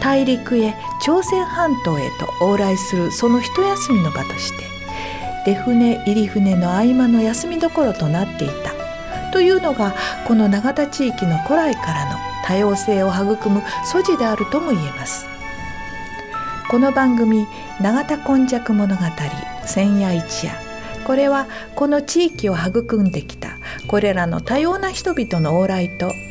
大陸へ朝鮮半島へと往来するその一休みの場として出船入り船の合間の休みどころとなっていた。というのがこの永田地域の古来からの多様性を育む素地であるとも言えます。この番組「永田今昔物語千夜一夜」これはこの地域を育んできたこれらの多様な人々の往来と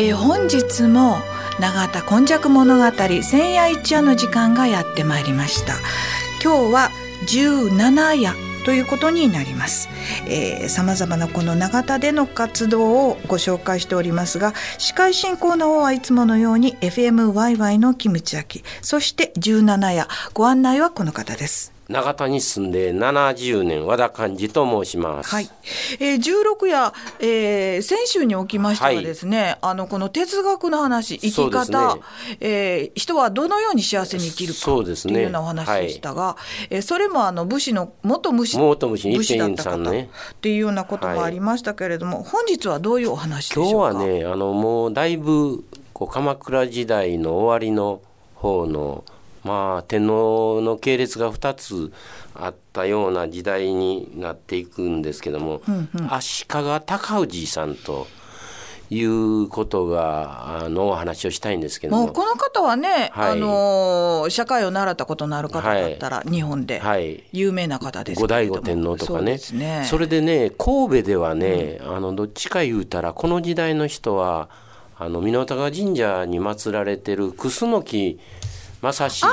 えー、本日も永田今昔物語千夜一夜の時間がやってまいりました。今日は17夜ということになります。さまざまなこの永田での活動をご紹介しておりますが司会進行の方はいつものように FMYY のキムチ焼きそして17夜ご案内はこの方です。長田に住んで70年和田寛治と申します。はい。えー、16夜、えー、先週におきましてはですね、はい、あのこの哲学の話、生き方、ね。えー、人はどのように幸せに生きるかっていうようなお話でしたが、そ、ねはい、えー、それもあの武士の元武士元武士武士だった方、ね、っていうようなこともありましたけれども、はい、本日はどういうお話でしょうか？今日はね、あのもうだいぶこう鎌倉時代の終わりの方のまあ、天皇の系列が2つあったような時代になっていくんですけども、うんうん、足利尊氏さんということがあのお話をしたいんですけども。この方はね、はい、あの社会を習ったことのある方だったら、日本で有名な方です後醍醐天皇とかね。そね。それでね神戸ではね、うん、あのどっちか言うたらこの時代の人はあの箕高神社に祀られてる楠木正成。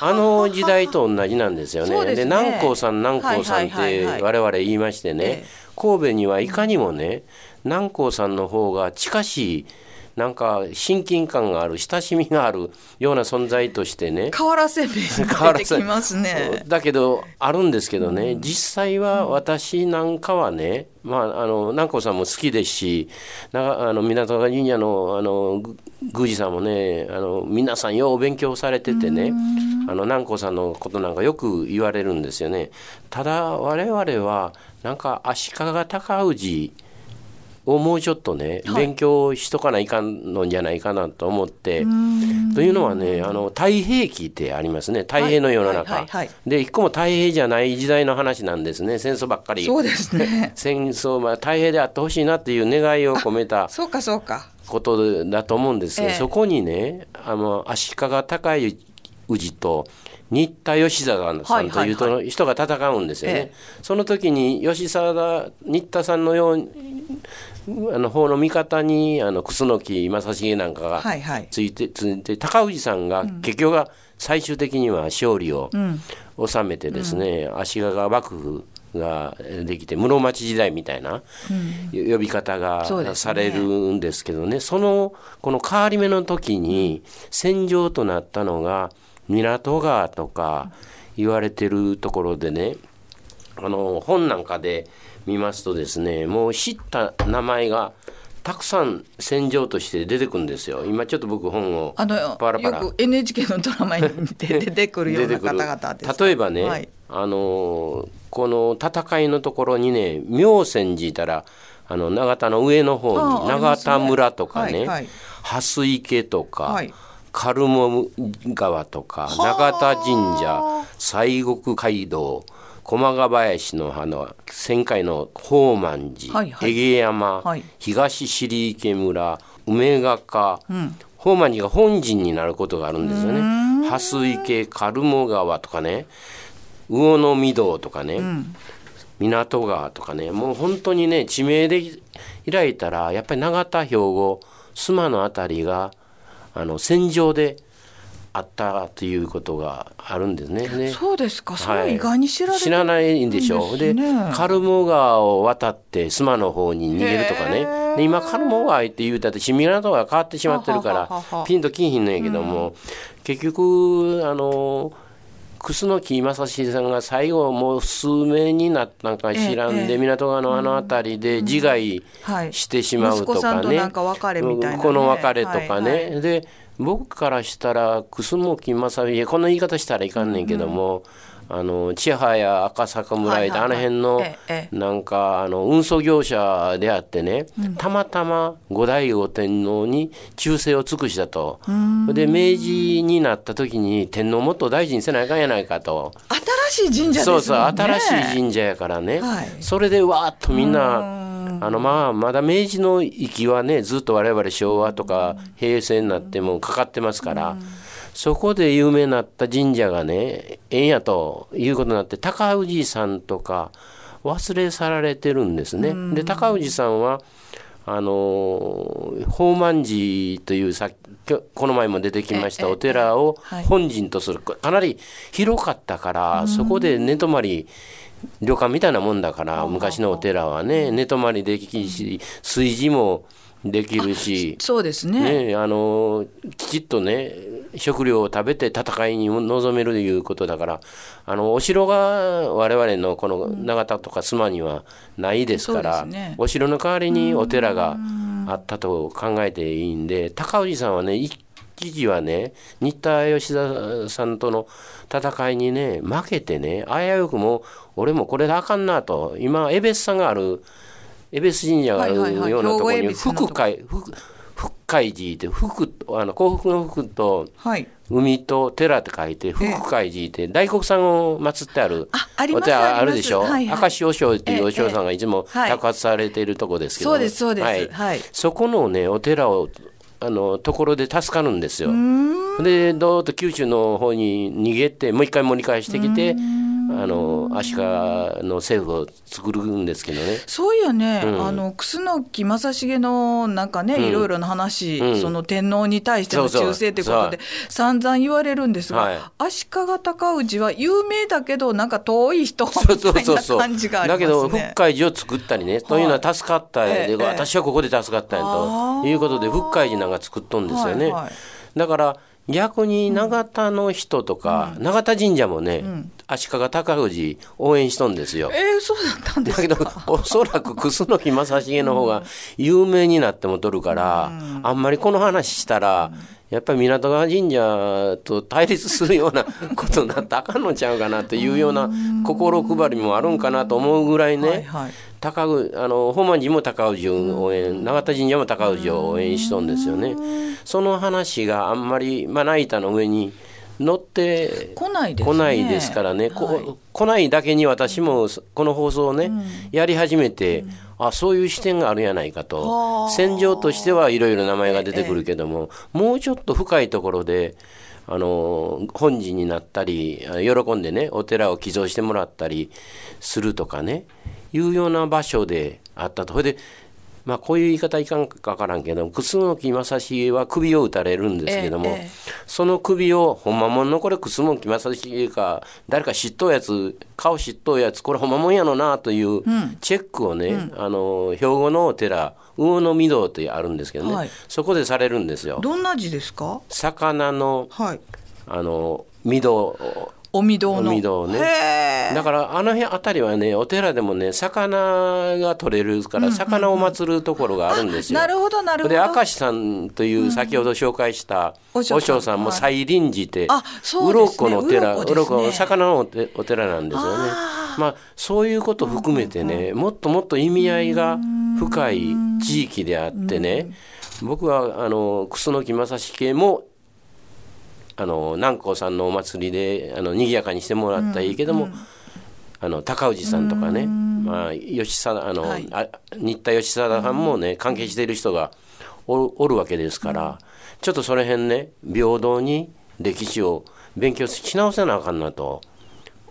あの時代と同じなんですよね。で、ね、南光さん南光さんって我々言いましてね、神戸にはいかにもね南光さんの方が近しいなんか親近感がある親しみがあるような存在としてね。瓦せんべい出てきますね。だけどあるんですけどね、うん、実際は私なんかはね、まあ、あの南光さんも好きですしなあの港川神社のあの宮司さんもねあの皆さんよう勉強されててねあの南光さんのことなんかよく言われるんですよね。ただ我々はなんか足利尊氏をもうちょっとね、はい、勉強しとかないかんのじゃないかなと思って。というのはねあの太平記ってありますね。太平の世の中、で一個も太平じゃない時代の話なんですね。戦争ばっかり。そうですね。戦争は太平であってほしいなっていう願いを込めたそうかそうか。ことだと思うんですが、ええ、そこにねあの足利尊氏と新田義貞さんという人が戦うんですよね。その時に吉沢新田さんのようにあの方の味方にあの楠木正成なんかがついて,、ついて高氏さんが結局は最終的には勝利を収めてですね、うん、足利幕府ができて室町時代みたいな呼び方がされるんですけどね,、そのこの変わり目の時に戦場となったのが港川とか言われてるところでねあの本なんかで見ますとですねもう知った名前がたくさん戦場として出てくるんですよ。今ちょっと僕本をパラパラ。よく NHK のドラマに 出てくるような方々です例えばね、はい、あのこの戦いのところにね妙泉寺いたらあの永田の上の方に永田村とかね、蓮池とか、はいカルモ川とか永田神社西国街道駒ヶ林のあの旋回の宝満寺、はいはい、江山、はい、東尻池村梅ヶ丘、うん、宝満寺が本陣になることがあるんですよね。蓮池カルモ川とかね。魚の御堂とかね、うん、港川とかね。もう本当にね地名で開いたらやっぱり永田兵庫須磨の辺りがあの戦場であったということがあるんですね。ねそうですか。それ意外に知ら、はい、知らないんでしょう。で、カルモ川を渡って須磨の方に逃げるとかね。で今カルモ川って言うたって市民港が変わってしまってるからピンときんひんのやけども、うん、結局あの楠木正成さんが最後もう数名になったんか知らんで、港川のあの辺りで自害してしまうとかね、この別れとかね、で僕からしたら楠木正成この言い方したらいかんねんけども、あの千早赤坂村へあの辺のなんかあの運送業者であってね、たまたま後醍醐天皇に忠誠を尽くしたと、で明治になった時に天皇もっと大事にせないかんやないかと。新しい神社、ね、そうそう新しい神社やからね、はい、それでわーっとみんなあのまあまだ明治の域はねずっと我々昭和とか平成になってもかかってますから。そこで有名になった神社がねええんやということになって高氏さんとか忘れ去られてるんですね。で高氏さんはあの宝満寺というさこの前も出てきましたお寺を本陣とする。かなり広かったからそこで寝泊まり旅館みたいなもんだから昔のお寺はね寝泊まりできるし炊事もできるし。そうですね。ねあのきちっとね食料を食べて戦いに臨めるということだからあのお城が我々のこの永田とか須磨にはないですから、ね、お城の代わりにお寺があったと考えていいんで高氏さんはね一時はね新田義田さんとの戦いにね負けてね危うくも俺もこれであかんなと今江別さんがある江別神社があるようなところに福海福海寺って福あの幸福の福と海と寺って書いて福海寺って大黒さんを祀ってあるお寺あるでしょ、はいはい、明石和尚っていう和尚さんがいつも宅発されているとこですけど、そうですそうです、はい、そこのねお寺をあのところで助かるんですよ。でどーっと九州の方に逃げてもう一回盛り返してきて。あの足利の政府を作るんですけどね。そういやね、うん、あの楠木正成のなんかね、うん、いろいろな話、うん、その天皇に対しての忠誠ということで散々言われるんですが、はい、足利尊氏は有名だけどなんか遠い人みたいな感じがありますね。だけど福海寺を作ったりね、というのは助かったで、ええ、私はここで助かったんやということで福海寺なんか作っとんですよね。はいはい、だから逆に永田の人とか、うん、永田神社もね、うん、足利尊氏応援しとんですよ。えー、そうだったんですだけどおそらく楠木正成の方が有名になってもとるから、うん、あんまりこの話したら、やっぱり港川神社と対立するような ことになったらあかんのちゃうかなというような心配りもあるんかなと思うぐらいね、はいはい。高あの本満寺も高氏を応援永田神社も高氏を応援しとんですよね。その話があんまりまな板の上に乗って来ないです、ね、来ないですからね、はい、来ないだけに私もこの放送をね、うん、やり始めて、うん、あそういう視点があるんやないかと。戦場としてはいろいろ名前が出てくるけども、ええ、もうちょっと深いところであの本陣になったり喜んでねお寺を寄贈してもらったりするとかねいうような場所であったと。それでまあこういう言い方いかんか分からんけど楠木正成は首を打たれるんですけども、ええ、その首をほんまもんのこれ楠木正成か誰か知っとうやつ顔知っとうやつこれほんまもんやのなというチェックをね、うん、あの兵庫のお寺魚の御堂ってあるんですけどね、はい、そこでされるんですよ。どんな字ですか？魚の、はい、あの御堂おみどね。だからあの辺あたりはねお寺でもね魚が取れるから魚を祀るところがあるんですよ、なるほどなるほど。で明石さんという先ほど紹介した和尚さんも西林寺って、はい、鱗のお寺鱗、ね、魚のお寺なんですよね。まあそういうこと含めてね、もっともっと意味合いが深い地域であってね僕はあの楠木正史家もあの南光さんのお祭りであの賑やかにしてもらったらいいけども、うんうん、あの高氏さんとかね、まあ、吉貞あの、はい、あ新田義貞さんもね関係している人がおるわけですから、ちょっとその辺ね平等に歴史を勉強し直せなあかんなと。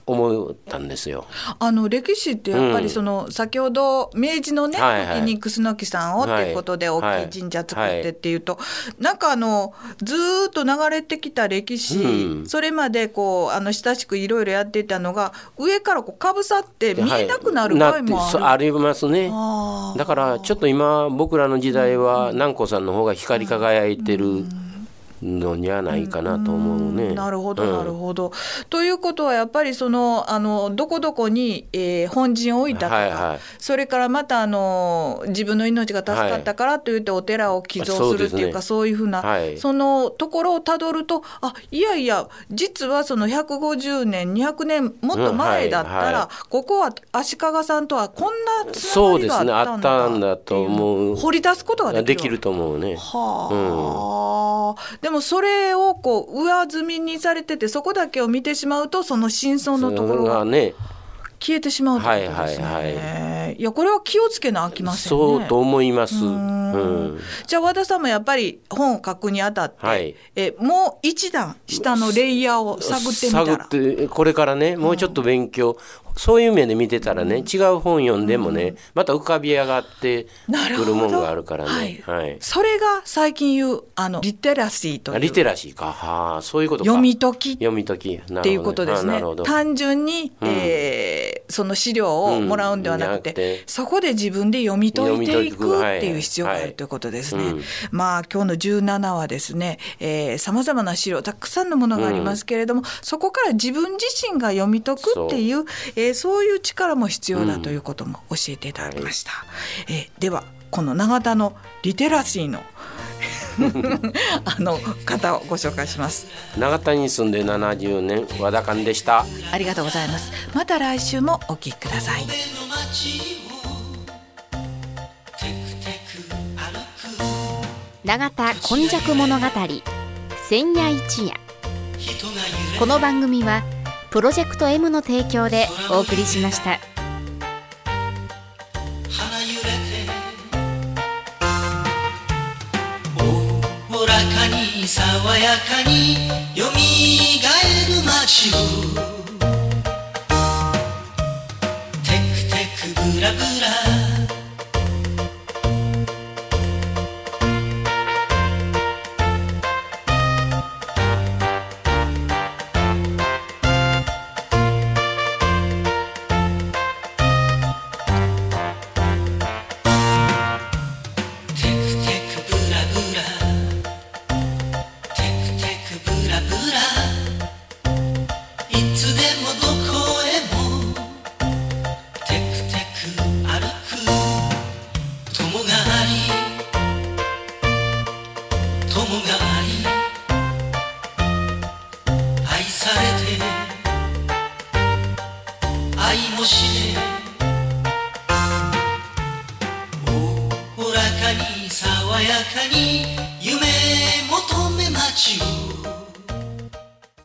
思ったんですよ。あの歴史ってやっぱりその、うん、先ほど明治のね、はいはい、に楠木さんをっていうことで大きい神社作ってっていうと、はなんかあのずっと流れてきた歴史、うん、それまでこうあの親しくいろいろやっていたのが上からこうかぶさって見えなくなる場合もある、はい、ありますね。だからちょっと今僕らの時代は南光さんの方が光り輝いてる。うんのにはないかなと思うね。なるほどなるほど。うん、ということはやっぱりそのあのどこどこに、えー、本陣を置いたとか、はいはい、それからまたあの自分の命が助かったからといってお寺を寄贈するっていうか、そう、ね,、いうふうな、はい、そのところをたどるとあいやいや実はその150年200年もっと前だったら、うんはいはい、ここは足利さんとはこんなつながりがあったんだそうですね。あったんだと思う。掘り出すことができるできると思うね。はあ、うん、でもそれをこう上積みにされててそこだけを見てしまうとその真相のところが消えてしまうということですね。はいはいはい、いやこれは気をつけなあきません、ね、そうと思います。うん、じゃあ和田さんもやっぱり本を書くにあたって、はい、えもう一段下のレイヤーを探ってみたら。探ってこれからねもうちょっと勉強、そういう目で見てたらね、違う本読んでもね、また浮かび上がってくるもんがあるからね。はい、それが最近言うあのリテラシーという。リテラシーか。はあ、そういうこと読み解き。読み解き。っていうことですね。単純に、うん、えー、その資料をもらうんではなくて、うん、そこで自分で読み解いていくっていう必要があるということですね。はいはい、まあ今日の17はですね、さまざまな資料たくさんのものがありますけれども、そこから自分自身が読み解くっていう、えー、そういう力も必要だということも教えていただきました。うん、えではこの永田のリテラシーの あの方をご紹介します。永田に住んで70年和田勘でした。ありがとうございます。また来週もお聞きください。永田今昔物語千夜一夜。この番組は「プロジェクト M の提供でお送りしました。おらかに爽やかによみがえる街をテクテクブラブラ